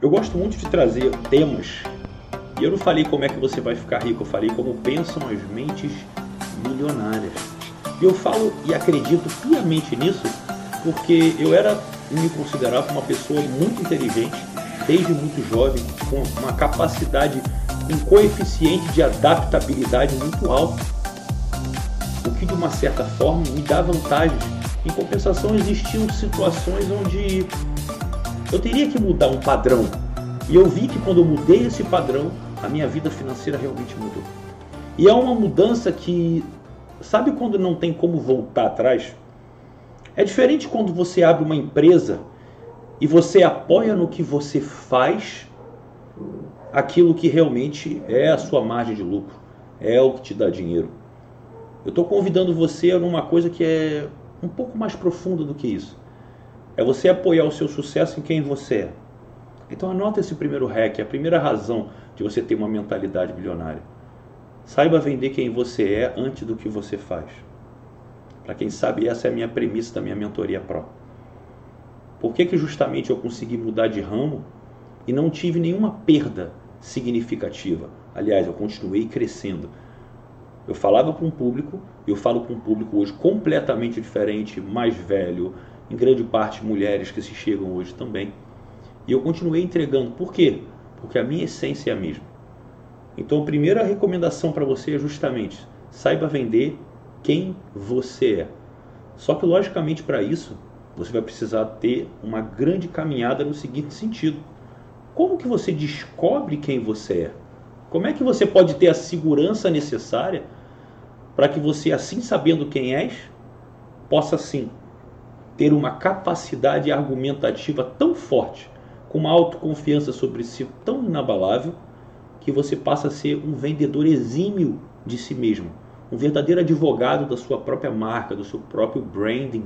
Eu gosto muito de trazer temas. E eu não falei como é que você vai ficar rico, eu falei como pensam as mentes milionárias. E eu falo e acredito piamente nisso porque eu era me considerava uma pessoa muito inteligente, desde muito jovem, com uma capacidade, um coeficiente de adaptabilidade muito alto, o que de uma certa forma me dá vantagens. Em compensação, existiam situações onde eu teria que mudar um padrão. E eu vi que quando eu mudei esse padrão, a minha vida financeira realmente mudou. E é uma mudança que, sabe quando não tem como voltar atrás? É diferente quando você abre uma empresa e você apoia no que você faz aquilo que realmente é a sua margem de lucro, é o que te dá dinheiro. Eu estou convidando você a uma coisa que é um pouco mais profunda do que isso. É você apoiar o seu sucesso em quem você é. Então anota esse primeiro hack, a primeira razão de você ter uma mentalidade bilionária. Saiba vender quem você é antes do que você faz. Para quem sabe, essa é a minha premissa da minha mentoria Pro. Por que, que justamente eu consegui mudar de ramo e não tive nenhuma perda significativa? Aliás, eu continuei crescendo. Eu falava para um público, eu falo para um público hoje completamente diferente, mais velho, em grande parte mulheres que se chegam hoje também. E eu continuei entregando. Por quê? Porque a minha essência é a mesma. Então, a primeira recomendação para você é justamente saiba vender quem você é. Só que, logicamente, para isso, você vai precisar ter uma grande caminhada no seguinte sentido: como que você descobre quem você é? Como é que você pode ter a segurança necessária para que você, assim sabendo quem és, possa sim ter uma capacidade argumentativa tão forte, com uma autoconfiança sobre si tão inabalável, que você passa a ser um vendedor exímio de si mesmo, um verdadeiro advogado da sua própria marca, do seu próprio branding.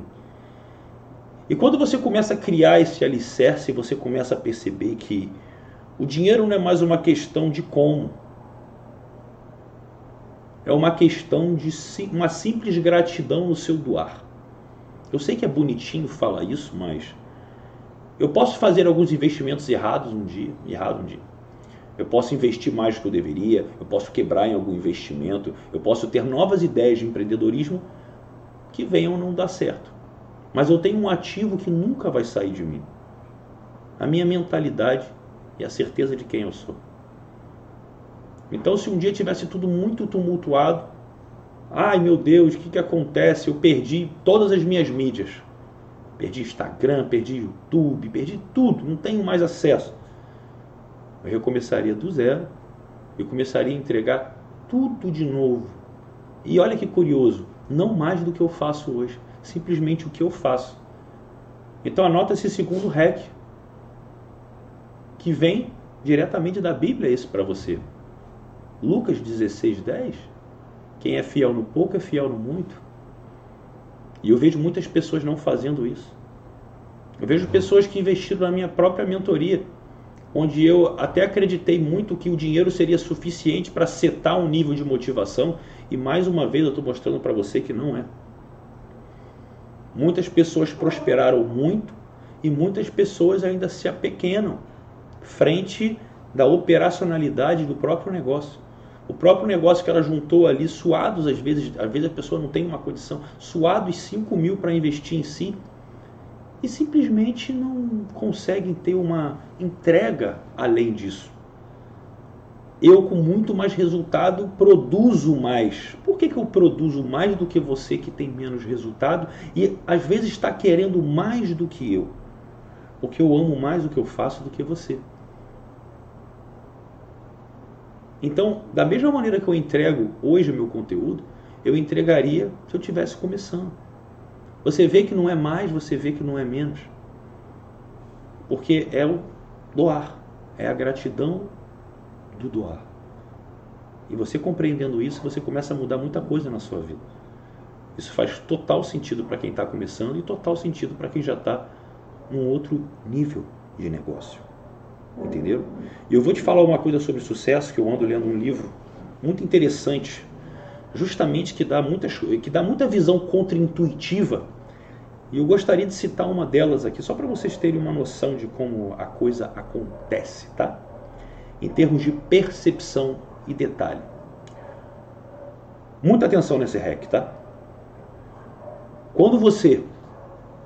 E quando você começa a criar esse alicerce, você começa a perceber que o dinheiro não é mais uma questão de como. É uma questão de uma simples gratidão no seu doar. Eu sei que é bonitinho falar isso, mas eu posso fazer alguns investimentos errados um dia, errado um dia. Eu posso investir mais do que eu deveria, eu posso quebrar em algum investimento, eu posso ter novas ideias de empreendedorismo que venham não dar certo. Mas eu tenho um ativo que nunca vai sair de mim. A minha mentalidade e a certeza de quem eu sou. Então, se um dia tivesse tudo muito tumultuado, ai meu Deus, o que, que acontece? Eu perdi todas as minhas mídias. Perdi Instagram, perdi YouTube, perdi tudo, não tenho mais acesso. Eu recomeçaria do zero, eu começaria a entregar tudo de novo. E olha que curioso, não mais do que eu faço hoje, simplesmente o que eu faço. Então anota esse segundo hack, que vem diretamente da Bíblia esse para você. Lucas 16, 10. Quem é fiel no pouco é fiel no muito. E eu vejo muitas pessoas não fazendo isso. Eu vejo pessoas que investiram na minha própria mentoria onde eu até acreditei muito que o dinheiro seria suficiente para setar um nível de motivação e mais uma vez eu estou mostrando para você que não é. Muitas pessoas prosperaram muito e muitas pessoas ainda se apequenam frente da operacionalidade do próprio negócio. O próprio negócio que ela juntou ali, suados às vezes, às vezes a pessoa não tem uma condição, suados 5 mil para investir em si, e simplesmente não conseguem ter uma entrega além disso. Eu, com muito mais resultado, produzo mais. Por que, que eu produzo mais do que você que tem menos resultado e às vezes está querendo mais do que eu? Porque eu amo mais o que eu faço do que você. Então, da mesma maneira que eu entrego hoje o meu conteúdo, eu entregaria se eu estivesse começando. Você vê que não é mais, você vê que não é menos. Porque é o doar, é a gratidão do doar. E você compreendendo isso, você começa a mudar muita coisa na sua vida. Isso faz total sentido para quem está começando e total sentido para quem já está num outro nível de negócio. Entenderam? E eu vou te falar uma coisa sobre sucesso que eu ando lendo um livro muito interessante justamente que dá, muita, que dá muita visão contraintuitiva E eu gostaria de citar uma delas aqui, só para vocês terem uma noção de como a coisa acontece, tá? Em termos de percepção e detalhe. Muita atenção nesse REC, tá? Quando você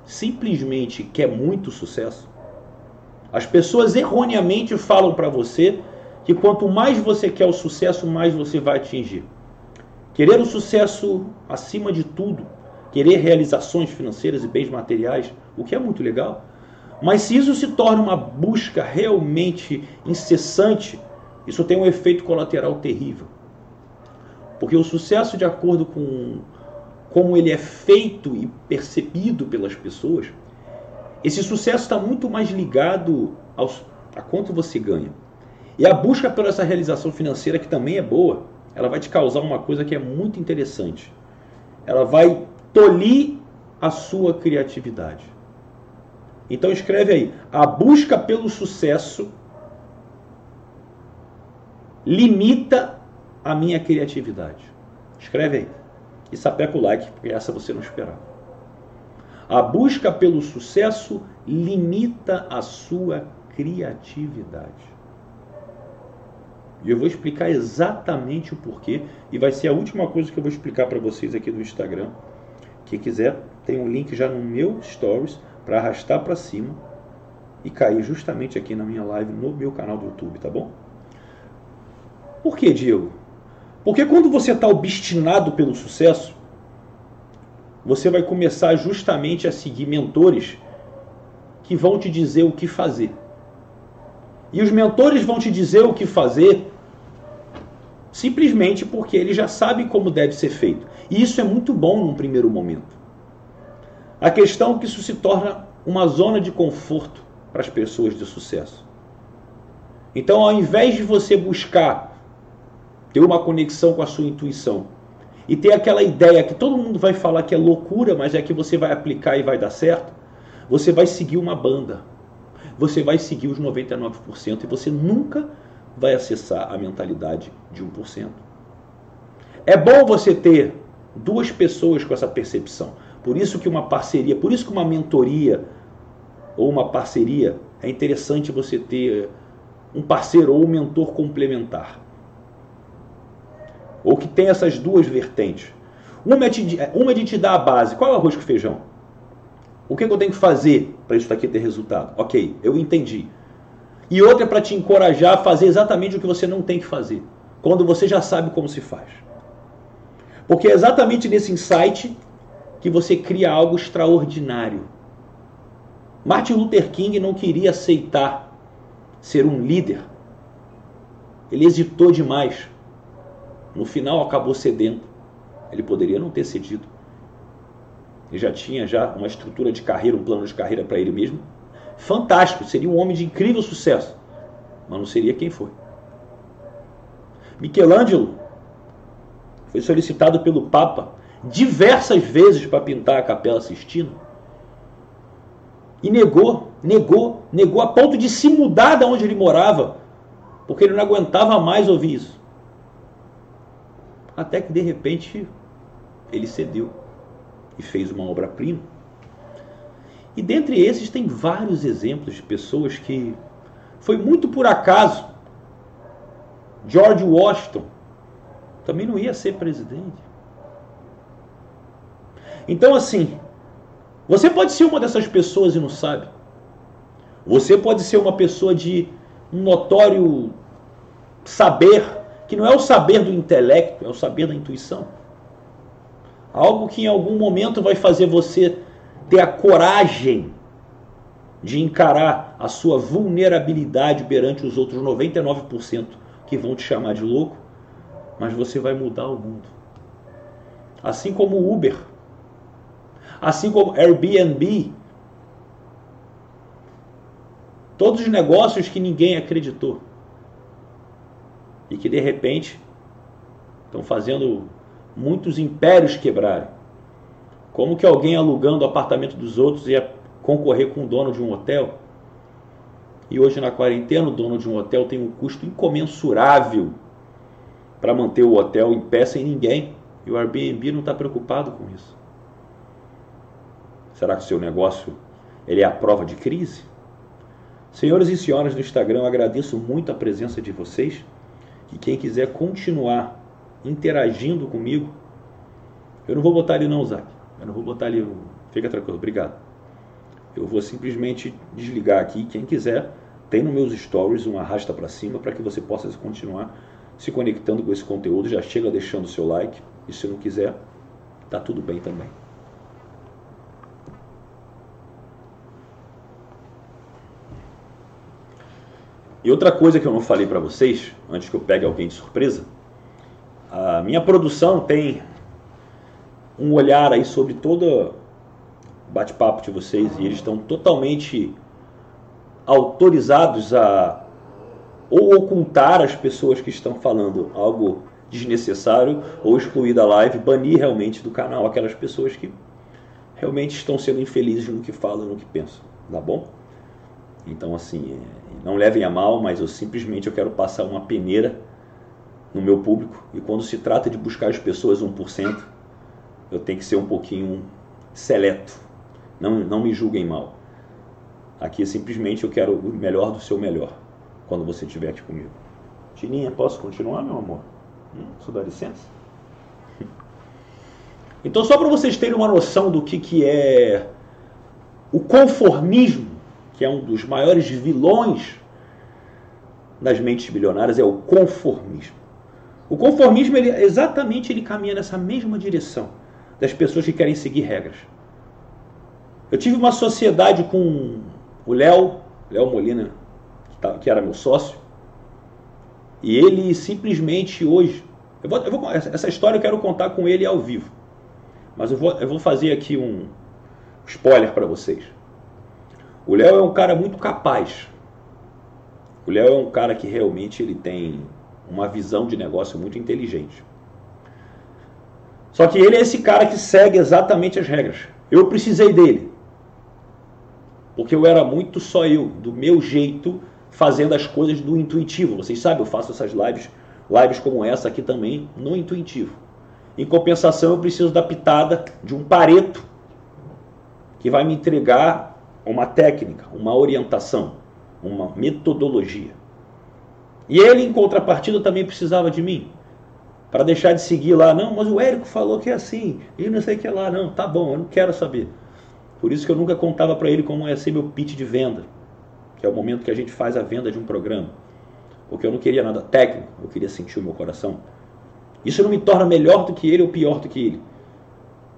simplesmente quer muito sucesso, as pessoas erroneamente falam para você que quanto mais você quer o sucesso, mais você vai atingir. Querer o sucesso acima de tudo, querer realizações financeiras e bens materiais, o que é muito legal. Mas se isso se torna uma busca realmente incessante, isso tem um efeito colateral terrível. Porque o sucesso, de acordo com como ele é feito e percebido pelas pessoas, esse sucesso está muito mais ligado aos, a quanto você ganha. E a busca por essa realização financeira, que também é boa, ela vai te causar uma coisa que é muito interessante. Ela vai tolir a sua criatividade. Então escreve aí: a busca pelo sucesso limita a minha criatividade. Escreve aí. E sapeca o like, porque essa você não esperava. A busca pelo sucesso limita a sua criatividade. E eu vou explicar exatamente o porquê. E vai ser a última coisa que eu vou explicar para vocês aqui no Instagram. Quem quiser, tem um link já no meu Stories para arrastar para cima e cair justamente aqui na minha live no meu canal do YouTube, tá bom? Por que, Diego? Porque quando você está obstinado pelo sucesso, você vai começar justamente a seguir mentores que vão te dizer o que fazer. E os mentores vão te dizer o que fazer simplesmente porque ele já sabe como deve ser feito. E isso é muito bom num primeiro momento. A questão é que isso se torna uma zona de conforto para as pessoas de sucesso. Então, ao invés de você buscar ter uma conexão com a sua intuição e ter aquela ideia que todo mundo vai falar que é loucura, mas é que você vai aplicar e vai dar certo, você vai seguir uma banda. Você vai seguir os 99% e você nunca vai acessar a mentalidade de 1%. É bom você ter duas pessoas com essa percepção. Por isso que uma parceria, por isso que uma mentoria ou uma parceria é interessante você ter um parceiro ou um mentor complementar ou que tem essas duas vertentes. Uma é, te, uma é de te dar a base. Qual é o arroz com feijão? O que, é que eu tenho que fazer para isso aqui ter resultado? Ok, eu entendi. E outra é para te encorajar a fazer exatamente o que você não tem que fazer, quando você já sabe como se faz. Porque é exatamente nesse insight que você cria algo extraordinário. Martin Luther King não queria aceitar ser um líder. Ele hesitou demais. No final acabou cedendo. Ele poderia não ter cedido. Ele já tinha já uma estrutura de carreira, um plano de carreira para ele mesmo. Fantástico, seria um homem de incrível sucesso, mas não seria quem foi. Michelangelo foi solicitado pelo Papa diversas vezes para pintar a Capela Sistina e negou, negou, negou a ponto de se mudar de onde ele morava, porque ele não aguentava mais ouvir isso até que de repente ele cedeu e fez uma obra-prima. E dentre esses tem vários exemplos de pessoas que foi muito por acaso. George Washington também não ia ser presidente. Então, assim, você pode ser uma dessas pessoas e não sabe. Você pode ser uma pessoa de um notório saber que não é o saber do intelecto, é o saber da intuição. Algo que em algum momento vai fazer você ter a coragem de encarar a sua vulnerabilidade perante os outros 99% que vão te chamar de louco, mas você vai mudar o mundo. Assim como Uber, assim como Airbnb, todos os negócios que ninguém acreditou e que de repente estão fazendo muitos impérios quebrarem. Como que alguém alugando o apartamento dos outros ia concorrer com o dono de um hotel? E hoje na quarentena o dono de um hotel tem um custo incomensurável para manter o hotel em pé sem ninguém. E o Airbnb não está preocupado com isso. Será que o seu negócio ele é a prova de crise? Senhoras e senhoras do Instagram, agradeço muito a presença de vocês. E quem quiser continuar interagindo comigo, eu não vou botar ali não, Zac. Eu não vou botar ali. Fica tranquilo, obrigado. Eu vou simplesmente desligar aqui. Quem quiser, tem nos meus stories um arrasta para cima para que você possa continuar se conectando com esse conteúdo. Já chega deixando o seu like. E se não quiser, tá tudo bem também. E outra coisa que eu não falei para vocês, antes que eu pegue alguém de surpresa, a minha produção tem um olhar aí sobre todo bate-papo de vocês e eles estão totalmente autorizados a ou ocultar as pessoas que estão falando algo desnecessário ou excluir da live, banir realmente do canal aquelas pessoas que realmente estão sendo infelizes no que falam, no que pensam, tá bom? Então assim, é, não levem a mal, mas eu simplesmente eu quero passar uma peneira no meu público e quando se trata de buscar as pessoas 1%, eu tenho que ser um pouquinho seleto. Não, não me julguem mal. Aqui simplesmente eu quero o melhor do seu melhor quando você estiver aqui comigo. Tininha, posso continuar, meu amor? Hum, isso dá licença? Então, só para vocês terem uma noção do que, que é o conformismo, que é um dos maiores vilões das mentes bilionárias, é o conformismo. O conformismo, ele, exatamente, ele caminha nessa mesma direção das pessoas que querem seguir regras. Eu tive uma sociedade com o Léo, Léo Molina, tá, que era meu sócio, e ele simplesmente hoje. Eu vou, eu vou, essa história eu quero contar com ele ao vivo. Mas eu vou, eu vou fazer aqui um spoiler para vocês. O Léo é um cara muito capaz. O Léo é um cara que realmente ele tem uma visão de negócio muito inteligente. Só que ele é esse cara que segue exatamente as regras. Eu precisei dele. Porque eu era muito só eu, do meu jeito, fazendo as coisas do intuitivo. Vocês sabem, eu faço essas lives, lives como essa aqui também, no intuitivo. Em compensação, eu preciso da pitada de um pareto que vai me entregar uma técnica, uma orientação, uma metodologia. E ele, em contrapartida, também precisava de mim para deixar de seguir lá. Não, mas o Érico falou que é assim, e não sei o que é lá. Não, tá bom, eu não quero saber. Por isso que eu nunca contava para ele como ia ser meu pitch de venda, que é o momento que a gente faz a venda de um programa. Porque eu não queria nada técnico, eu queria sentir o meu coração. Isso não me torna melhor do que ele ou pior do que ele.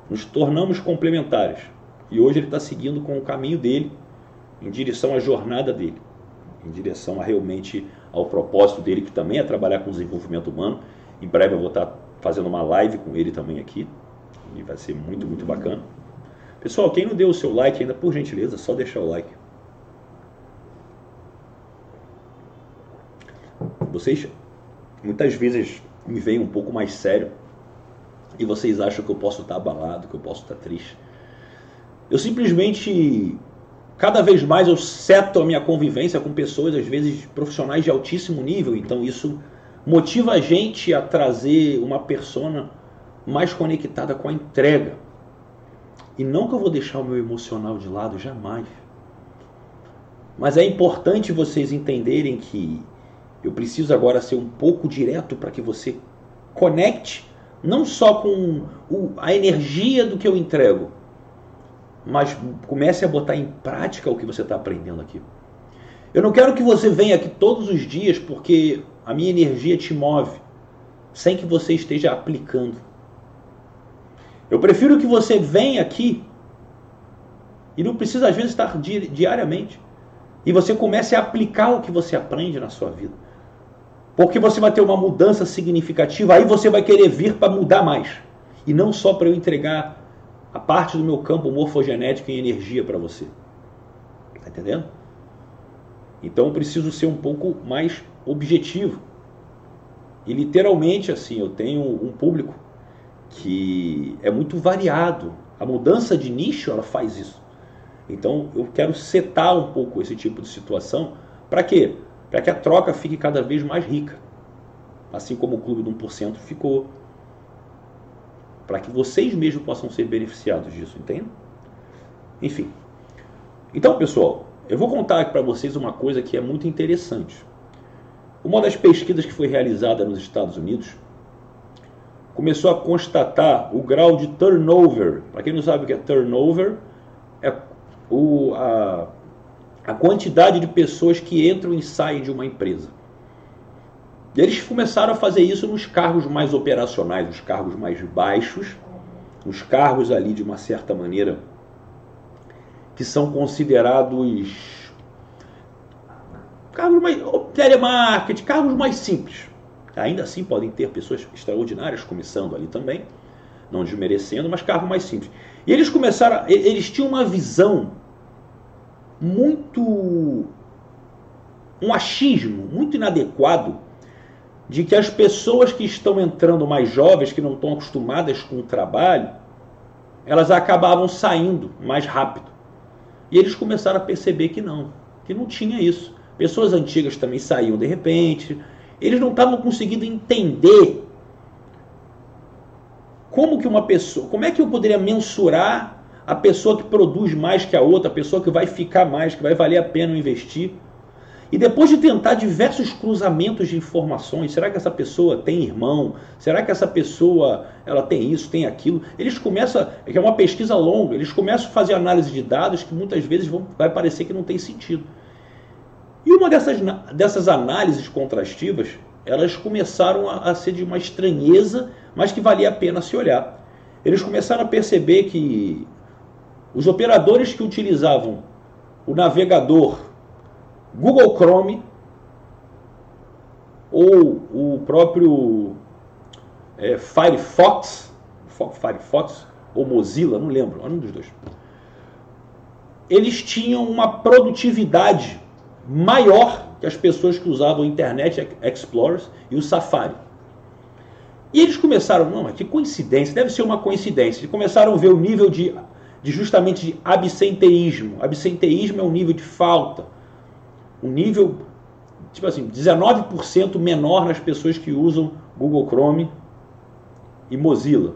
Nos tornamos complementares. E hoje ele está seguindo com o caminho dele, em direção à jornada dele, em direção a realmente ao propósito dele, que também é trabalhar com desenvolvimento humano em breve eu vou estar fazendo uma live com ele também aqui. E vai ser muito, muito bacana. Pessoal, quem não deu o seu like ainda, por gentileza, só deixar o like. Vocês muitas vezes me veem um pouco mais sério e vocês acham que eu posso estar abalado, que eu posso estar triste. Eu simplesmente, cada vez mais eu seto a minha convivência com pessoas, às vezes profissionais de altíssimo nível, então isso motiva a gente a trazer uma persona mais conectada com a entrega. E não que eu vou deixar o meu emocional de lado, jamais. Mas é importante vocês entenderem que eu preciso agora ser um pouco direto para que você conecte não só com a energia do que eu entrego, mas comece a botar em prática o que você está aprendendo aqui. Eu não quero que você venha aqui todos os dias porque a minha energia te move, sem que você esteja aplicando. Eu prefiro que você venha aqui e não precisa às vezes estar diariamente e você comece a aplicar o que você aprende na sua vida. Porque você vai ter uma mudança significativa, aí você vai querer vir para mudar mais. E não só para eu entregar a parte do meu campo morfogenético e energia para você. Tá entendendo? Então eu preciso ser um pouco mais objetivo. E literalmente assim, eu tenho um público que é muito variado. A mudança de nicho ela faz isso. Então eu quero setar um pouco esse tipo de situação. Para quê? Para que a troca fique cada vez mais rica. Assim como o clube do 1% ficou. Para que vocês mesmos possam ser beneficiados disso, entende? Enfim. Então, pessoal, eu vou contar aqui para vocês uma coisa que é muito interessante. Uma das pesquisas que foi realizada nos Estados Unidos começou a constatar o grau de turnover. Para quem não sabe o que é turnover, é o, a, a quantidade de pessoas que entram e saem de uma empresa. E eles começaram a fazer isso nos cargos mais operacionais, nos cargos mais baixos, nos cargos ali de uma certa maneira que são considerados cargos mais telemarketing, cargos mais simples. Ainda assim podem ter pessoas extraordinárias começando ali também, não desmerecendo, mas cargos mais simples. E eles começaram, eles tinham uma visão muito um achismo muito inadequado de que as pessoas que estão entrando mais jovens, que não estão acostumadas com o trabalho, elas acabavam saindo mais rápido. E eles começaram a perceber que não, que não tinha isso. Pessoas antigas também saíam de repente. Eles não estavam conseguindo entender como que uma pessoa, como é que eu poderia mensurar a pessoa que produz mais que a outra, a pessoa que vai ficar mais, que vai valer a pena investir. E depois de tentar diversos cruzamentos de informações, será que essa pessoa tem irmão? Será que essa pessoa ela tem isso, tem aquilo? Eles começam, é que é uma pesquisa longa, eles começam a fazer análise de dados que muitas vezes vão, vai parecer que não tem sentido. E uma dessas, dessas análises contrastivas, elas começaram a, a ser de uma estranheza, mas que valia a pena se olhar. Eles começaram a perceber que os operadores que utilizavam o navegador Google Chrome ou o próprio é, Firefox, Firefox ou Mozilla, não lembro, um dos dois. Eles tinham uma produtividade maior que as pessoas que usavam o Internet Explorer e o Safari. E eles começaram, não, mas que coincidência, deve ser uma coincidência. Eles começaram a ver o nível de, de justamente de absenteísmo. Absenteísmo é um nível de falta um nível, tipo assim, 19% menor nas pessoas que usam Google Chrome e Mozilla,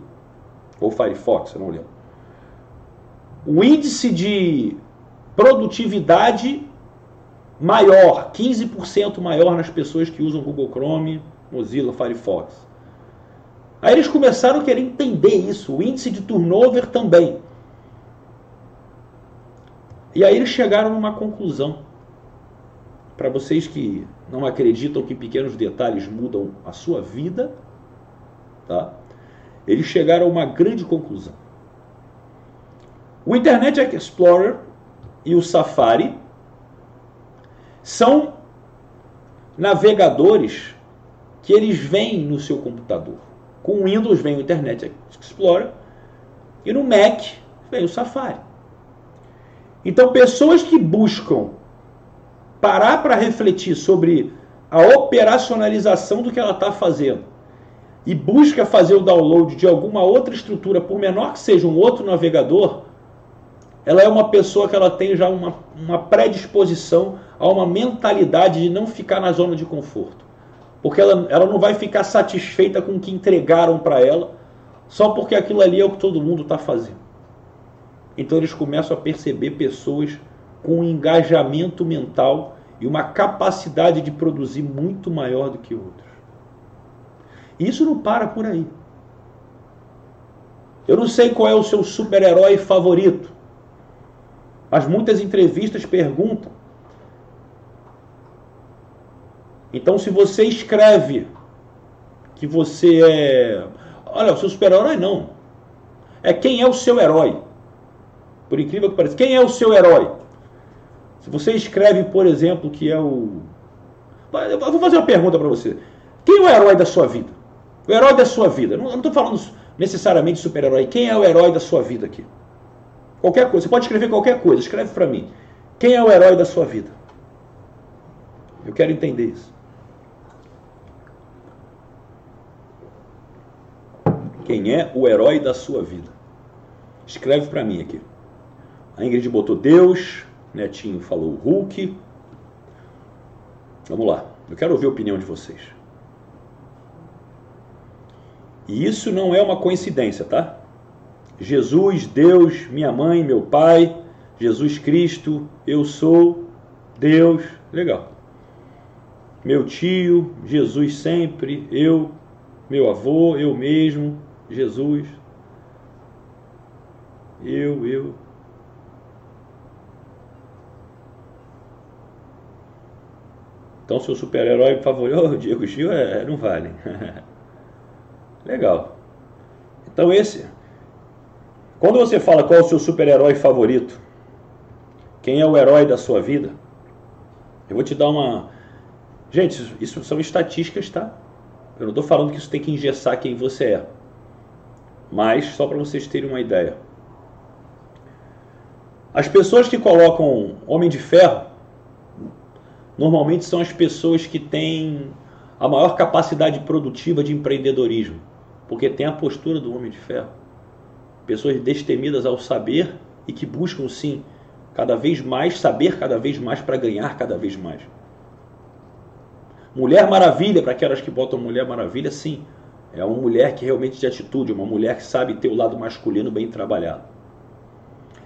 ou Firefox, eu não lembro. O índice de produtividade maior, 15% maior nas pessoas que usam Google Chrome, Mozilla, Firefox. Aí eles começaram a querer entender isso, o índice de turnover também. E aí eles chegaram numa conclusão para vocês que não acreditam que pequenos detalhes mudam a sua vida, tá? eles chegaram a uma grande conclusão. O Internet Explorer e o Safari são navegadores que eles vêm no seu computador. Com o Windows vem o Internet Explorer e no Mac vem o Safari. Então, pessoas que buscam parar para refletir sobre a operacionalização do que ela está fazendo e busca fazer o download de alguma outra estrutura, por menor que seja um outro navegador, ela é uma pessoa que ela tem já uma, uma predisposição a uma mentalidade de não ficar na zona de conforto. Porque ela, ela não vai ficar satisfeita com o que entregaram para ela, só porque aquilo ali é o que todo mundo está fazendo. Então eles começam a perceber pessoas com engajamento mental e uma capacidade de produzir muito maior do que outros. E isso não para por aí. Eu não sei qual é o seu super-herói favorito, mas muitas entrevistas perguntam. Então, se você escreve que você é. Olha, o seu super-herói não. É quem é o seu herói. Por incrível que pareça. Quem é o seu herói? Se você escreve, por exemplo, que é o. Eu vou fazer uma pergunta para você. Quem é o herói da sua vida? O herói da sua vida. Eu não estou falando necessariamente super-herói. Quem é o herói da sua vida aqui? Qualquer coisa. Você pode escrever qualquer coisa. Escreve para mim. Quem é o herói da sua vida? Eu quero entender isso. Quem é o herói da sua vida? Escreve para mim aqui. A Ingrid botou Deus, Netinho falou Hulk. Vamos lá, eu quero ouvir a opinião de vocês. E isso não é uma coincidência, tá? Jesus, Deus, minha mãe, meu pai, Jesus Cristo, eu sou Deus, legal. Meu tio, Jesus sempre, eu, meu avô, eu mesmo, Jesus. Eu, eu. Então, seu super-herói favorito, oh, Diego Gil, é, não vale. Legal. Então, esse. Quando você fala qual é o seu super-herói favorito, quem é o herói da sua vida, eu vou te dar uma. Gente, isso são estatísticas, tá? Eu não estou falando que isso tem que engessar quem você é. Mas, só para vocês terem uma ideia. As pessoas que colocam Homem de Ferro normalmente são as pessoas que têm a maior capacidade produtiva de empreendedorismo, porque tem a postura do Homem de Ferro. Pessoas destemidas ao saber e que buscam sim cada vez mais saber cada vez mais para ganhar cada vez mais. Mulher Maravilha, para aquelas que botam Mulher Maravilha, sim, é uma mulher que realmente de atitude, uma mulher que sabe ter o lado masculino bem trabalhado.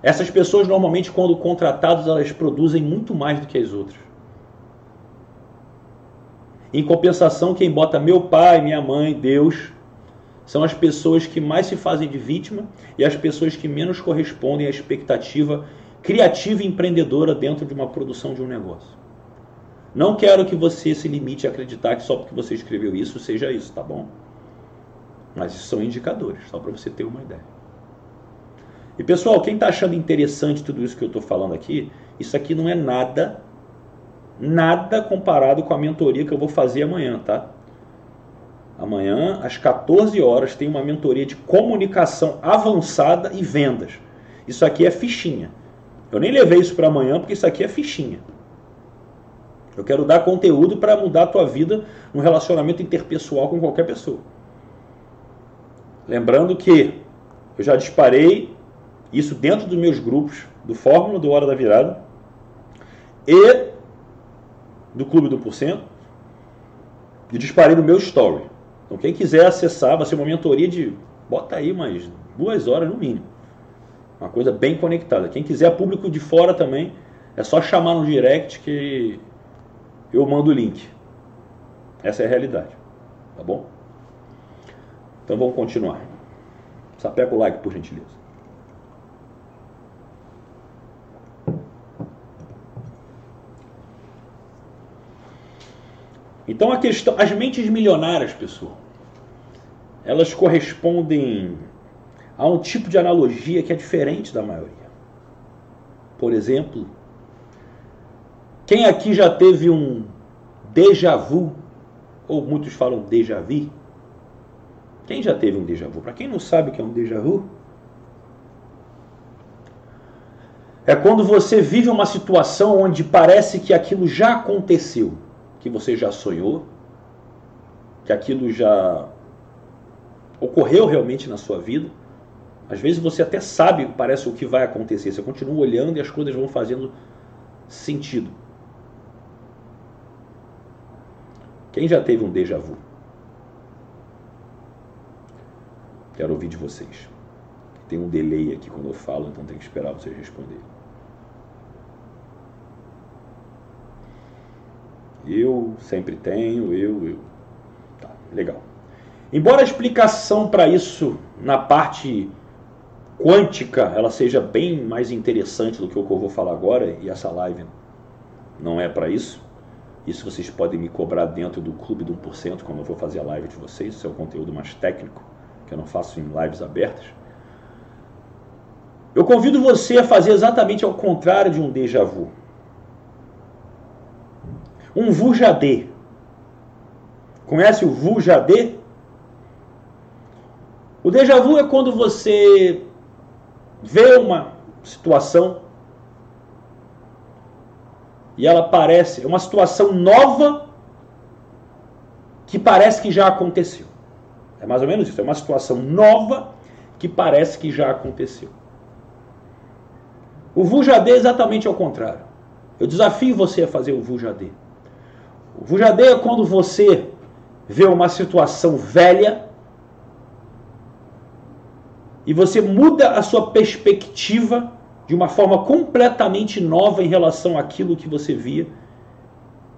Essas pessoas normalmente quando contratadas elas produzem muito mais do que as outras. Em compensação, quem bota meu pai, minha mãe, Deus, são as pessoas que mais se fazem de vítima e as pessoas que menos correspondem à expectativa criativa e empreendedora dentro de uma produção de um negócio. Não quero que você se limite a acreditar que só porque você escreveu isso seja isso, tá bom? Mas isso são indicadores, só para você ter uma ideia. E pessoal, quem está achando interessante tudo isso que eu estou falando aqui, isso aqui não é nada nada comparado com a mentoria que eu vou fazer amanhã, tá? Amanhã, às 14 horas, tem uma mentoria de comunicação avançada e vendas. Isso aqui é fichinha. Eu nem levei isso para amanhã porque isso aqui é fichinha. Eu quero dar conteúdo para mudar a tua vida no relacionamento interpessoal com qualquer pessoa. Lembrando que eu já disparei isso dentro dos meus grupos do Fórmula do Hora da Virada e do Clube do Porcento e disparei no meu story. Então quem quiser acessar, vai ser uma mentoria de, bota aí mais duas horas no mínimo. Uma coisa bem conectada. Quem quiser público de fora também, é só chamar no direct que eu mando o link. Essa é a realidade. Tá bom? Então vamos continuar. Sapeca o like, por gentileza. Então a questão, as mentes milionárias, pessoal, elas correspondem a um tipo de analogia que é diferente da maioria. Por exemplo, quem aqui já teve um déjà vu, ou muitos falam déjà vu? Quem já teve um déjà vu? Para quem não sabe o que é um déjà vu, é quando você vive uma situação onde parece que aquilo já aconteceu que você já sonhou, que aquilo já ocorreu realmente na sua vida. Às vezes você até sabe, parece o que vai acontecer, você continua olhando e as coisas vão fazendo sentido. Quem já teve um déjà vu? Quero ouvir de vocês. Tem um delay aqui quando eu falo, então tem que esperar vocês responderem. Eu sempre tenho, eu, eu. Tá, legal. Embora a explicação para isso na parte quântica ela seja bem mais interessante do que o que eu vou falar agora, e essa live não é para isso. Isso vocês podem me cobrar dentro do clube do 1%, quando eu vou fazer a live de vocês. Isso é um conteúdo mais técnico, que eu não faço em lives abertas. Eu convido você a fazer exatamente ao contrário de um déjà vu um Vujadê. Conhece o Vujadê? O déjà vu é quando você vê uma situação e ela parece é uma situação nova que parece que já aconteceu. É mais ou menos isso, é uma situação nova que parece que já aconteceu. O Vujadê é exatamente ao contrário. Eu desafio você a fazer o Vujadê. Vujadê é quando você vê uma situação velha e você muda a sua perspectiva de uma forma completamente nova em relação àquilo que você via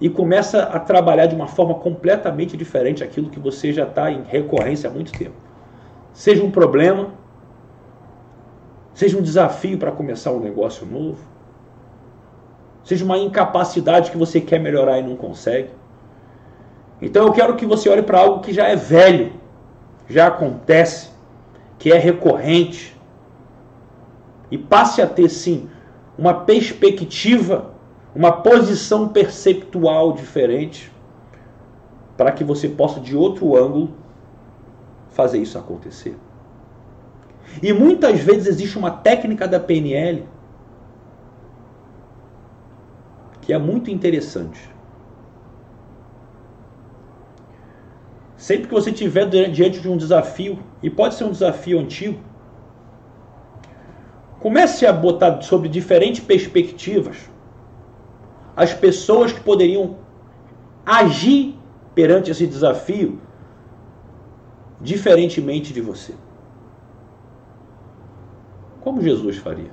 e começa a trabalhar de uma forma completamente diferente aquilo que você já está em recorrência há muito tempo. Seja um problema, seja um desafio para começar um negócio novo, seja uma incapacidade que você quer melhorar e não consegue. Então eu quero que você olhe para algo que já é velho, já acontece, que é recorrente, e passe a ter sim uma perspectiva, uma posição perceptual diferente, para que você possa de outro ângulo fazer isso acontecer. E muitas vezes existe uma técnica da PNL que é muito interessante. Sempre que você estiver diante de um desafio, e pode ser um desafio antigo, comece a botar sobre diferentes perspectivas as pessoas que poderiam agir perante esse desafio diferentemente de você. Como Jesus faria?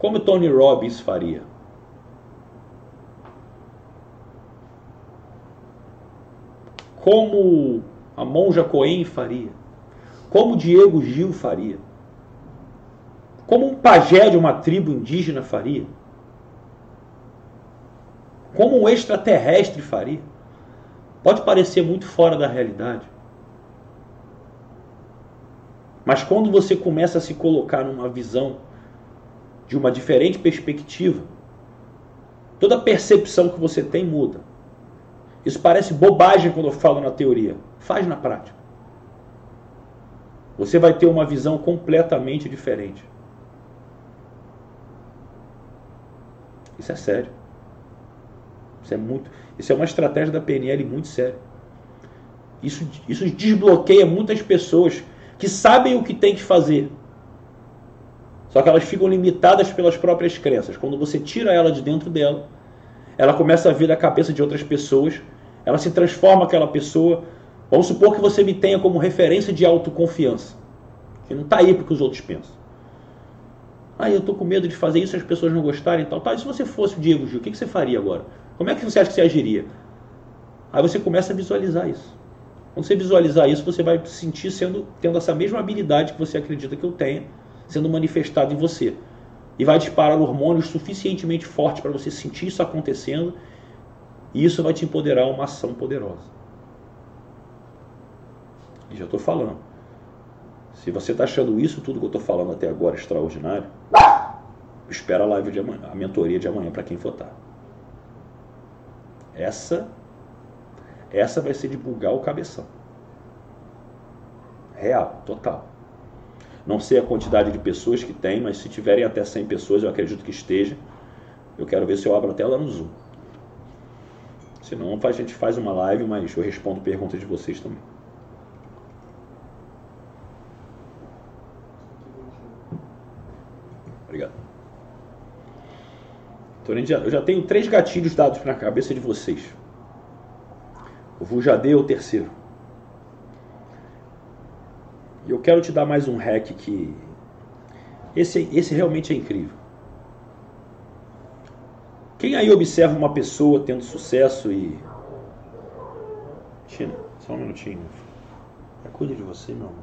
Como Tony Robbins faria? Como a monja Cohen faria? Como Diego Gil faria? Como um pajé de uma tribo indígena faria? Como um extraterrestre faria? Pode parecer muito fora da realidade. Mas quando você começa a se colocar numa visão de uma diferente perspectiva, toda a percepção que você tem muda. Isso parece bobagem quando eu falo na teoria. Faz na prática. Você vai ter uma visão completamente diferente. Isso é sério. Isso é muito. Isso é uma estratégia da PNL muito séria. Isso, isso desbloqueia muitas pessoas que sabem o que tem que fazer. Só que elas ficam limitadas pelas próprias crenças. Quando você tira ela de dentro dela, ela começa a vir da cabeça de outras pessoas, ela se transforma aquela pessoa. Vamos supor que você me tenha como referência de autoconfiança, que não está aí porque os outros pensam. Ah, eu estou com medo de fazer isso, as pessoas não gostarem e tal. Tá, e se você fosse o Diego Gil, o que, que você faria agora? Como é que você acha que você agiria? Aí você começa a visualizar isso. Quando você visualizar isso, você vai sentir sendo tendo essa mesma habilidade que você acredita que eu tenha, sendo manifestado em você. E vai disparar hormônios suficientemente fortes para você sentir isso acontecendo, e isso vai te empoderar a uma ação poderosa. E já estou falando. Se você está achando isso tudo que eu estou falando até agora extraordinário, espera a live de amanhã, a mentoria de amanhã para quem votar. Essa essa vai ser de bugar o cabeção. Real, total. Não sei a quantidade de pessoas que tem, mas se tiverem até 100 pessoas, eu acredito que esteja. Eu quero ver se eu abro a tela no Zoom. Se não, a gente faz uma live, mas eu respondo perguntas de vocês também. Obrigado. Então, eu já tenho três gatilhos dados na cabeça de vocês. O Vujadê é o terceiro. E eu quero te dar mais um hack que. Esse, esse realmente é incrível. Quem aí observa uma pessoa tendo sucesso e. Tina, só um minutinho. É cuida de você, meu amor.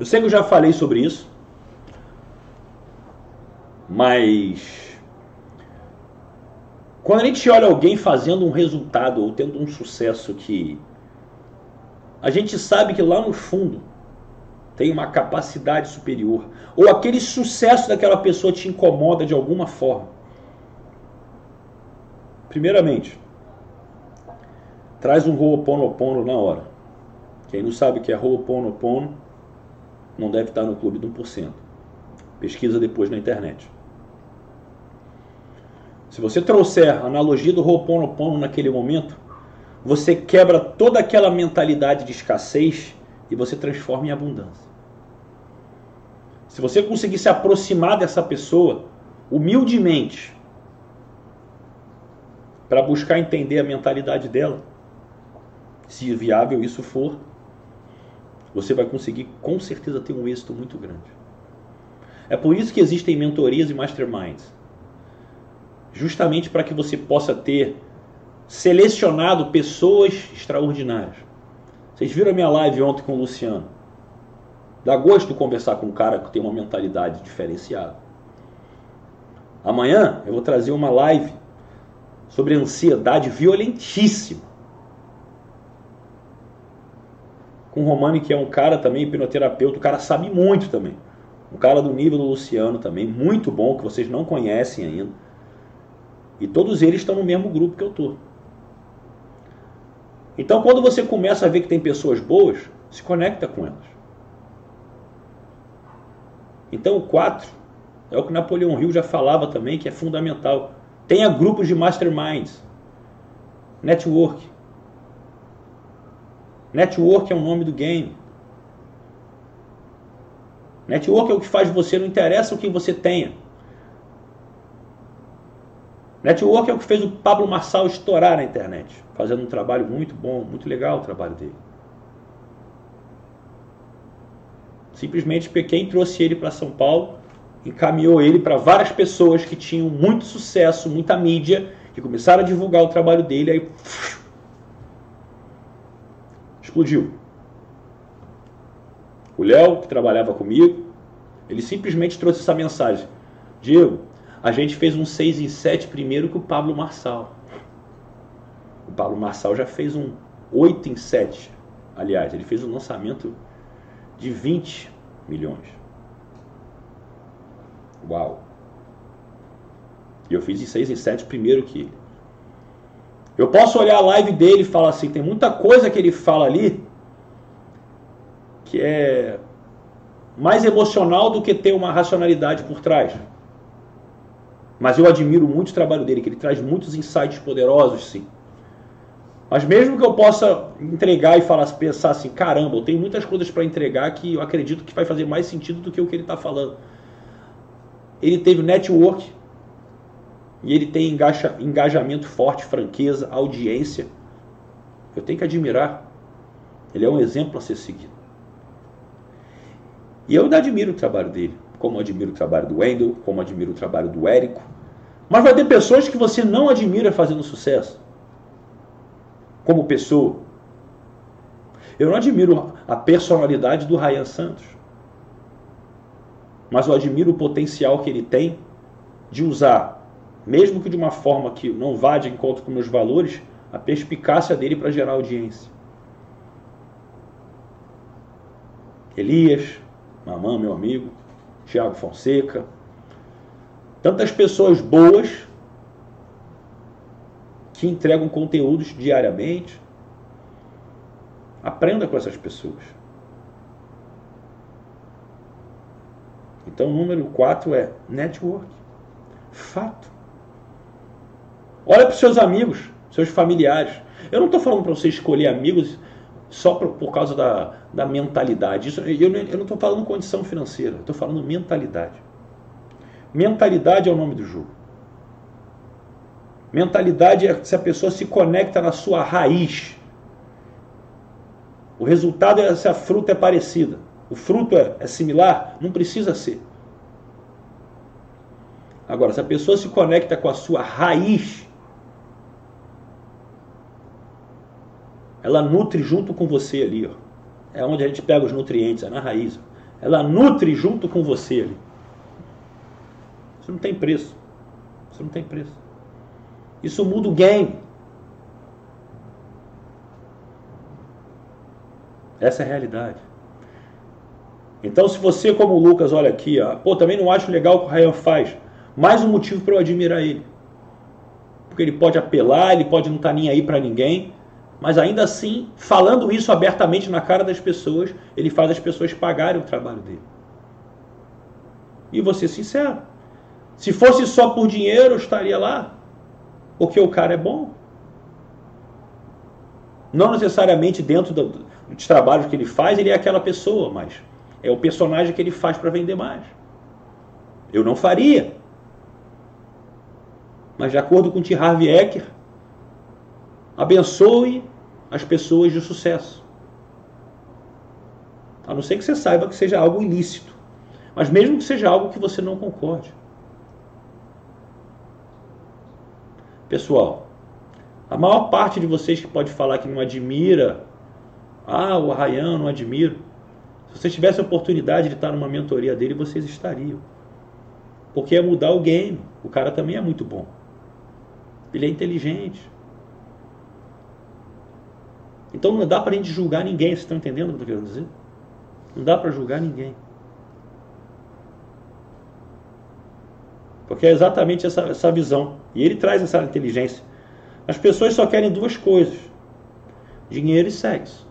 Eu sei que eu já falei sobre isso, mas quando a gente olha alguém fazendo um resultado ou tendo um sucesso que a gente sabe que lá no fundo tem uma capacidade superior, ou aquele sucesso daquela pessoa te incomoda de alguma forma. Primeiramente, traz um Ho'oponopono na hora. Quem não sabe o que é Ho'oponopono não deve estar no clube do 1%. Pesquisa depois na internet. Se você trouxer a analogia do Ho'oponopono naquele momento, você quebra toda aquela mentalidade de escassez e você transforma em abundância. Se você conseguir se aproximar dessa pessoa humildemente para buscar entender a mentalidade dela, se viável isso for, você vai conseguir com certeza ter um êxito muito grande. É por isso que existem mentorias e masterminds. Justamente para que você possa ter selecionado pessoas extraordinárias. Vocês viram a minha live ontem com o Luciano? Dá gosto conversar com um cara que tem uma mentalidade diferenciada. Amanhã eu vou trazer uma live sobre ansiedade violentíssima. Com Romani, que é um cara também, hipnoterapeuta, o cara sabe muito também. Um cara do nível do Luciano também, muito bom, que vocês não conhecem ainda. E todos eles estão no mesmo grupo que eu estou. Então, quando você começa a ver que tem pessoas boas, se conecta com elas. Então, o 4 é o que Napoleão Hill já falava também, que é fundamental. Tenha grupos de masterminds. Network. Network é o nome do game. Network é o que faz você, não interessa o que você tenha. Network é o que fez o Pablo Marçal estourar na internet, fazendo um trabalho muito bom, muito legal o trabalho dele. Simplesmente quem trouxe ele para São Paulo encaminhou ele para várias pessoas que tinham muito sucesso, muita mídia, que começaram a divulgar o trabalho dele, aí explodiu. O Léo, que trabalhava comigo, ele simplesmente trouxe essa mensagem. Diego, a gente fez um 6 em 7 primeiro que o Pablo Marçal. O Pablo Marçal já fez um 8 em 7. Aliás, ele fez um lançamento de 20 milhões. Uau! E eu fiz em 6 em 7 primeiro que ele. Eu posso olhar a live dele e falar assim, tem muita coisa que ele fala ali que é mais emocional do que ter uma racionalidade por trás. Mas eu admiro muito o trabalho dele, que ele traz muitos insights poderosos, sim. Mas mesmo que eu possa entregar e falar, pensar assim, caramba, eu tenho muitas coisas para entregar que eu acredito que vai fazer mais sentido do que o que ele está falando. Ele teve network e ele tem engaja, engajamento forte, franqueza, audiência. Eu tenho que admirar. Ele é um exemplo a ser seguido. E eu ainda admiro o trabalho dele, como admiro o trabalho do Wendel, como admiro o trabalho do Érico. Mas vai ter pessoas que você não admira fazendo sucesso, como pessoa. Eu não admiro a personalidade do Ryan Santos, mas eu admiro o potencial que ele tem de usar, mesmo que de uma forma que não vá de encontro com meus valores, a perspicácia dele para gerar audiência. Elias, Mamã, meu amigo, Tiago Fonseca. Tantas pessoas boas que entregam conteúdos diariamente. Aprenda com essas pessoas. Então, número 4 é network. Fato. Olha para os seus amigos, seus familiares. Eu não estou falando para você escolher amigos só por, por causa da, da mentalidade. Isso, eu, eu não estou falando condição financeira, estou falando mentalidade. Mentalidade é o nome do jogo. Mentalidade é se a pessoa se conecta na sua raiz. O resultado é se a fruta é parecida. O fruto é, é similar? Não precisa ser. Agora, se a pessoa se conecta com a sua raiz, ela nutre junto com você ali, ó. É onde a gente pega os nutrientes, é na raiz. Ela nutre junto com você ali. Isso não tem preço. Isso não tem preço. Isso muda o game. Essa é a realidade. Então, se você, como o Lucas, olha aqui, ó, pô, também não acho legal o que o Ryan faz, mais um motivo para eu admirar ele. Porque ele pode apelar, ele pode não estar tá nem aí para ninguém, mas ainda assim, falando isso abertamente na cara das pessoas, ele faz as pessoas pagarem o trabalho dele. E ser sincero. Se fosse só por dinheiro, eu estaria lá. Porque o cara é bom. Não necessariamente dentro do, dos trabalhos que ele faz, ele é aquela pessoa, mas é o personagem que ele faz para vender mais. Eu não faria. Mas de acordo com T. Harvey Ecker, Abençoe as pessoas de sucesso. A não ser que você saiba que seja algo ilícito. Mas mesmo que seja algo que você não concorde. Pessoal, a maior parte de vocês que pode falar que não admira, ah, o Arraian, não admiro. Se vocês tivessem a oportunidade de estar numa mentoria dele, vocês estariam. Porque é mudar o game. O cara também é muito bom. Ele é inteligente. Então não dá para a gente julgar ninguém. Vocês estão entendendo o que eu estou querendo dizer? Não dá para julgar ninguém. Porque é exatamente essa, essa visão. E ele traz essa inteligência. As pessoas só querem duas coisas: dinheiro e sexo.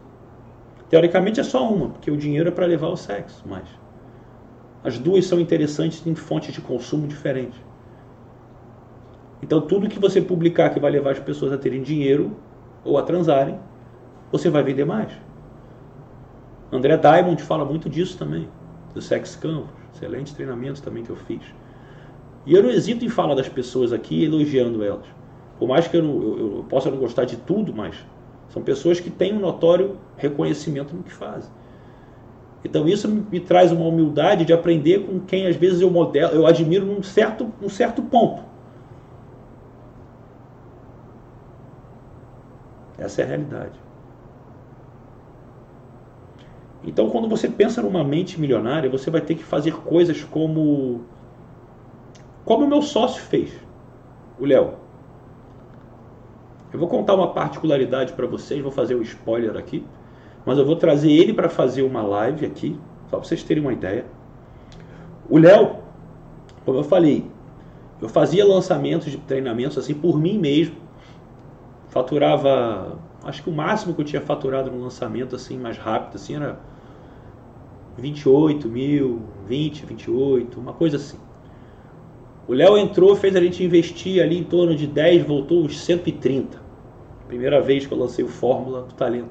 Teoricamente é só uma, porque o dinheiro é para levar o sexo, mas as duas são interessantes em fontes de consumo diferentes. Então tudo que você publicar que vai levar as pessoas a terem dinheiro ou a transarem, você vai vender mais. André Diamond fala muito disso também, do Sex Campus, excelente treinamento também que eu fiz. E eu não hesito em falar das pessoas aqui, elogiando elas. Por mais que eu, não, eu, eu possa não gostar de tudo, mas são pessoas que têm um notório reconhecimento no que fazem. Então isso me, me traz uma humildade de aprender com quem às vezes eu modelo, eu admiro num certo, num certo ponto. Essa é a realidade. Então, quando você pensa numa mente milionária, você vai ter que fazer coisas como como o meu sócio fez, o Léo. Eu vou contar uma particularidade para vocês, vou fazer um spoiler aqui, mas eu vou trazer ele para fazer uma live aqui, só para vocês terem uma ideia. O Léo, como eu falei, eu fazia lançamentos de treinamentos assim por mim mesmo. Faturava, acho que o máximo que eu tinha faturado no lançamento assim mais rápido assim era 28 mil, 20, 28, uma coisa assim. O Léo entrou, fez a gente investir ali em torno de 10, voltou uns 130. Primeira vez que eu lancei o Fórmula do Talento.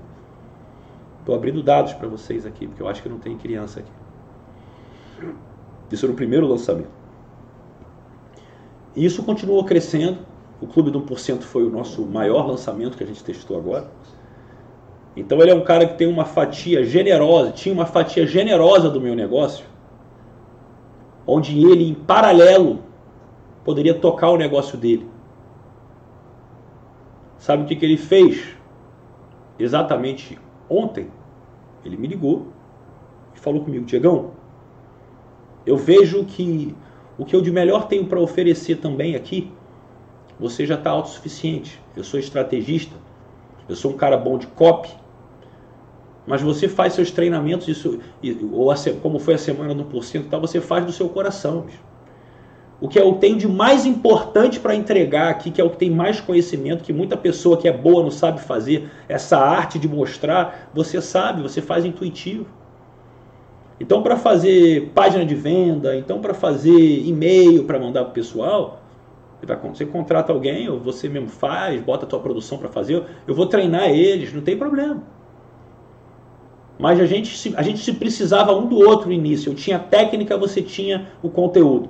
Estou abrindo dados para vocês aqui, porque eu acho que não tem criança aqui. Isso no primeiro lançamento. E isso continuou crescendo. O Clube do 1% foi o nosso maior lançamento que a gente testou agora. Então ele é um cara que tem uma fatia generosa, tinha uma fatia generosa do meu negócio, onde ele, em paralelo, poderia tocar o negócio dele. Sabe o que, que ele fez? Exatamente ontem, ele me ligou e falou comigo, Diegão, eu vejo que o que eu de melhor tenho para oferecer também aqui, você já está autossuficiente. Eu sou estrategista, eu sou um cara bom de copy, mas você faz seus treinamentos, isso, ou como foi a semana do porcento, tal, você faz do seu coração. Bicho o que eu tenho de mais importante para entregar aqui, que é o que tem mais conhecimento, que muita pessoa que é boa não sabe fazer, essa arte de mostrar, você sabe, você faz intuitivo. Então, para fazer página de venda, então para fazer e-mail para mandar para o pessoal, você contrata alguém, ou você mesmo faz, bota a tua produção para fazer, eu vou treinar eles, não tem problema. Mas a gente, a gente se precisava um do outro no início. Eu tinha técnica, você tinha o conteúdo.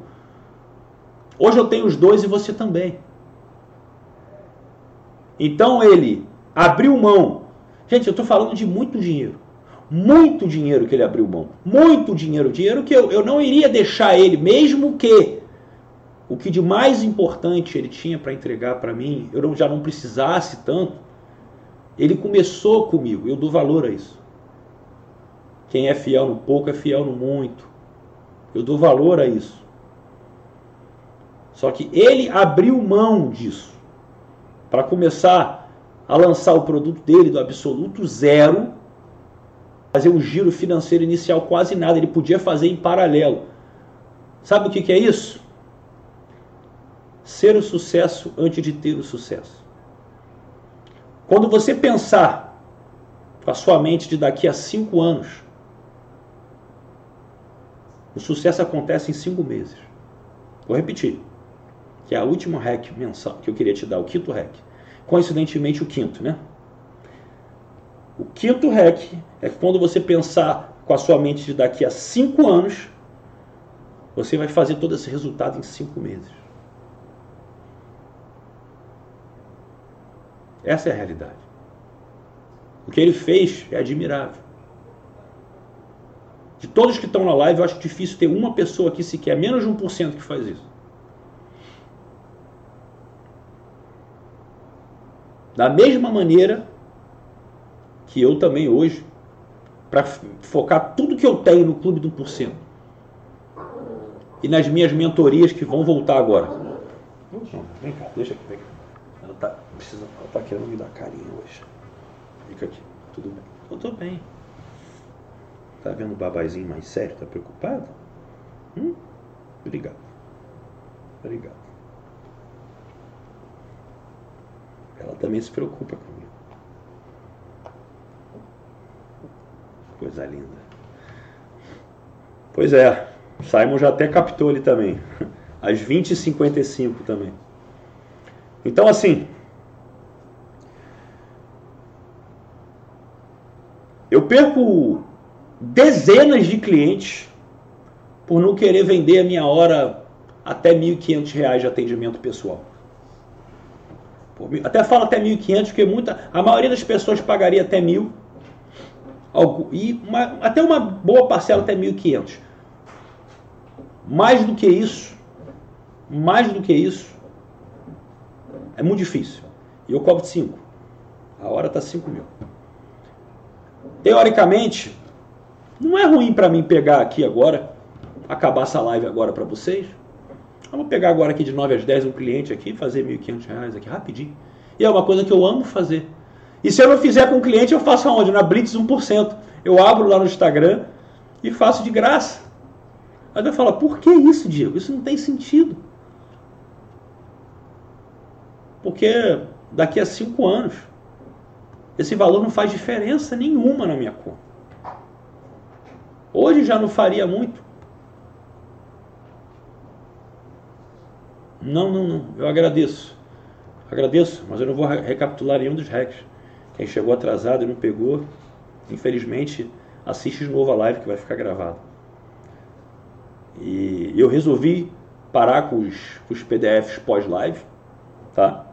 Hoje eu tenho os dois e você também. Então ele abriu mão. Gente, eu estou falando de muito dinheiro. Muito dinheiro que ele abriu mão. Muito dinheiro. Dinheiro que eu, eu não iria deixar ele, mesmo que o que de mais importante ele tinha para entregar para mim, eu não, já não precisasse tanto. Ele começou comigo. Eu dou valor a isso. Quem é fiel no pouco é fiel no muito. Eu dou valor a isso. Só que ele abriu mão disso para começar a lançar o produto dele do absoluto zero, fazer um giro financeiro inicial quase nada, ele podia fazer em paralelo. Sabe o que, que é isso? Ser o sucesso antes de ter o sucesso. Quando você pensar com a sua mente de daqui a cinco anos, o sucesso acontece em cinco meses. Vou repetir que é a última hack mensal que eu queria te dar, o quinto hack. Coincidentemente, o quinto, né? O quinto hack é quando você pensar com a sua mente de daqui a cinco anos, você vai fazer todo esse resultado em cinco meses. Essa é a realidade. O que ele fez é admirável. De todos que estão na live, eu acho difícil ter uma pessoa aqui sequer, menos de 1% que faz isso. Da mesma maneira que eu também hoje, para focar tudo que eu tenho no Clube do 1%. E nas minhas mentorias que vão voltar agora. Vem cá, deixa aqui, vem cá. Ela tá, precisa, ela tá querendo me dar carinho hoje. Fica aqui, tudo bem. Eu tô bem. Tá vendo o babazinho mais sério? Tá preocupado? Hum? Obrigado. Obrigado. Ela também se preocupa comigo. Coisa linda. Pois é, Simon já até captou ele também. Às 20h55 também. Então, assim. Eu perco dezenas de clientes por não querer vender a minha hora até R$ 1.500 de atendimento pessoal. Até falo até 1.500, porque muita, a maioria das pessoas pagaria até mil. E uma, até uma boa parcela até 1.500. Mais do que isso, mais do que isso, é muito difícil. E eu cobro 5. A hora está 5 mil. Teoricamente, não é ruim para mim pegar aqui agora, acabar essa live agora para vocês Vamos pegar agora aqui de 9 às 10 um cliente aqui, fazer R$ 1.500 aqui rapidinho. E é uma coisa que eu amo fazer. E se eu não fizer com o cliente, eu faço aonde? Na Blitz 1%. Eu abro lá no Instagram e faço de graça. Aí eu falo, por que isso, Diego? Isso não tem sentido. Porque daqui a 5 anos, esse valor não faz diferença nenhuma na minha conta. Hoje já não faria muito. Não, não, não. Eu agradeço. Agradeço, mas eu não vou recapitular nenhum dos hacks. Quem chegou atrasado e não pegou, infelizmente, assiste de novo a live que vai ficar gravado. E eu resolvi parar com os, com os PDFs pós-live, tá?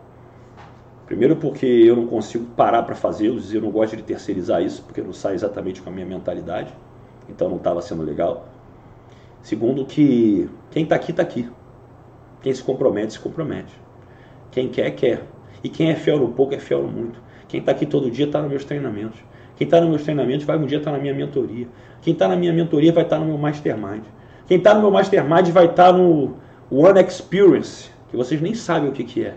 Primeiro porque eu não consigo parar para fazê-los e eu não gosto de terceirizar isso, porque não sai exatamente com a minha mentalidade. Então não estava sendo legal. Segundo que quem está aqui, está aqui. Quem se compromete, se compromete. Quem quer, quer. E quem é fiel no pouco, é fiel no muito. Quem está aqui todo dia está nos meus treinamentos. Quem está nos meus treinamentos vai um dia estar tá na minha mentoria. Quem está na minha mentoria vai estar tá no meu mastermind. Quem está no meu mastermind vai estar tá no One Experience, que vocês nem sabem o que, que é.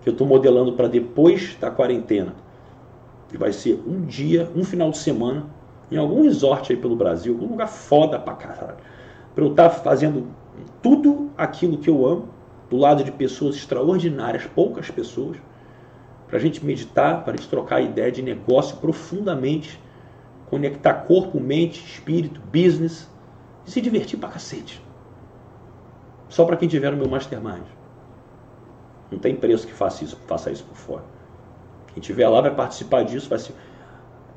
Que eu estou modelando para depois da quarentena. Que vai ser um dia, um final de semana, em algum resort aí pelo Brasil, algum lugar foda pra caralho. Para eu estar tá fazendo tudo aquilo que eu amo, do lado de pessoas extraordinárias, poucas pessoas, para a gente meditar, para a gente trocar ideia de negócio profundamente, conectar corpo, mente, espírito, business e se divertir pra cacete. Só para quem tiver no meu mastermind. Não tem preço que faça isso, faça isso por fora. Quem tiver lá vai participar disso, vai ser.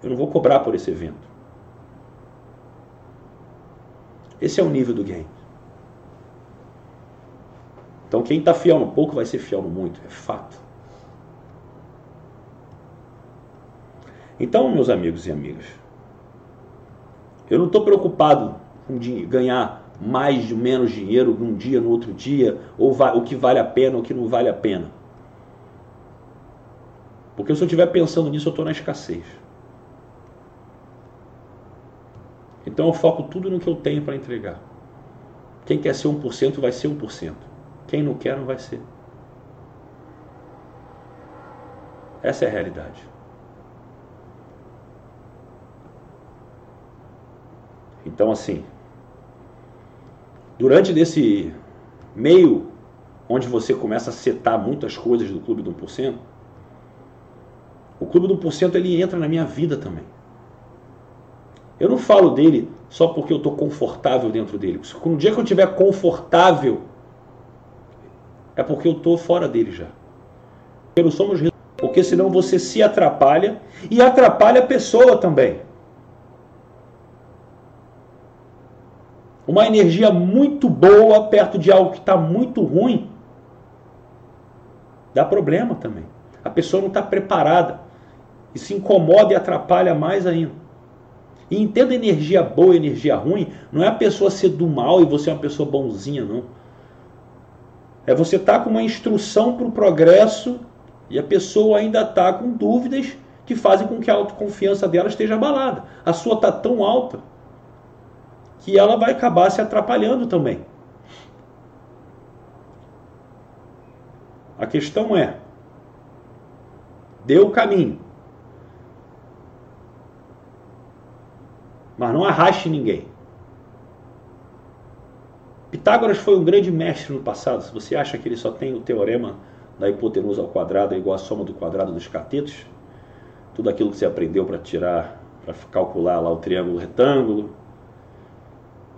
Eu não vou cobrar por esse evento. Esse é o nível do game. Então quem está fiel no pouco vai ser fiel no muito, é fato. Então, meus amigos e amigas, eu não estou preocupado com ganhar mais ou menos dinheiro num dia, no outro dia, ou o que vale a pena ou o que não vale a pena. Porque se eu estiver pensando nisso, eu estou na escassez. Então eu foco tudo no que eu tenho para entregar. Quem quer ser 1% vai ser 1%. Quem não quer não vai ser. Essa é a realidade. Então, assim, durante desse meio onde você começa a setar muitas coisas do Clube do 1%, o Clube do 1% ele entra na minha vida também. Eu não falo dele só porque eu estou confortável dentro dele. No dia que eu estiver confortável é porque eu estou fora dele já. Porque somos porque senão você se atrapalha e atrapalha a pessoa também. Uma energia muito boa perto de algo que está muito ruim dá problema também. A pessoa não está preparada e se incomoda e atrapalha mais ainda. E entenda energia boa energia ruim, não é a pessoa ser do mal e você é uma pessoa bonzinha, não. É você tá com uma instrução para o progresso e a pessoa ainda está com dúvidas que fazem com que a autoconfiança dela esteja abalada. A sua está tão alta que ela vai acabar se atrapalhando também. A questão é: dê o caminho, mas não arraste ninguém. Pitágoras foi um grande mestre no passado. Se você acha que ele só tem o teorema da hipotenusa ao quadrado é igual à soma do quadrado dos catetos, tudo aquilo que você aprendeu para tirar, para calcular lá o triângulo retângulo,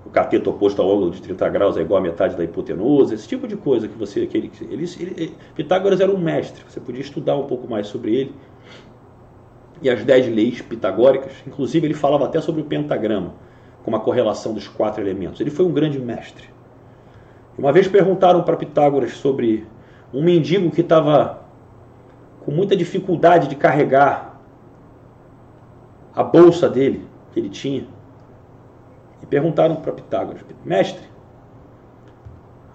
o cateto oposto ao ângulo de 30 graus é igual à metade da hipotenusa, esse tipo de coisa que você. Que ele, ele, ele, Pitágoras era um mestre, você podia estudar um pouco mais sobre ele. E as dez leis pitagóricas, inclusive ele falava até sobre o pentagrama, como a correlação dos quatro elementos. Ele foi um grande mestre. Uma vez perguntaram para Pitágoras sobre um mendigo que estava com muita dificuldade de carregar a bolsa dele, que ele tinha. E perguntaram para Pitágoras: Mestre,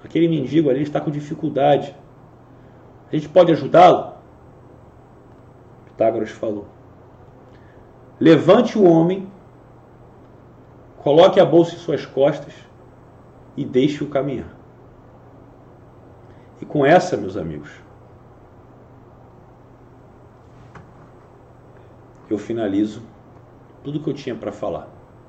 aquele mendigo ali está com dificuldade. A gente pode ajudá-lo? Pitágoras falou: Levante o homem, coloque a bolsa em suas costas e deixe-o caminhar. E com essa, meus amigos, eu finalizo tudo que eu tinha para falar.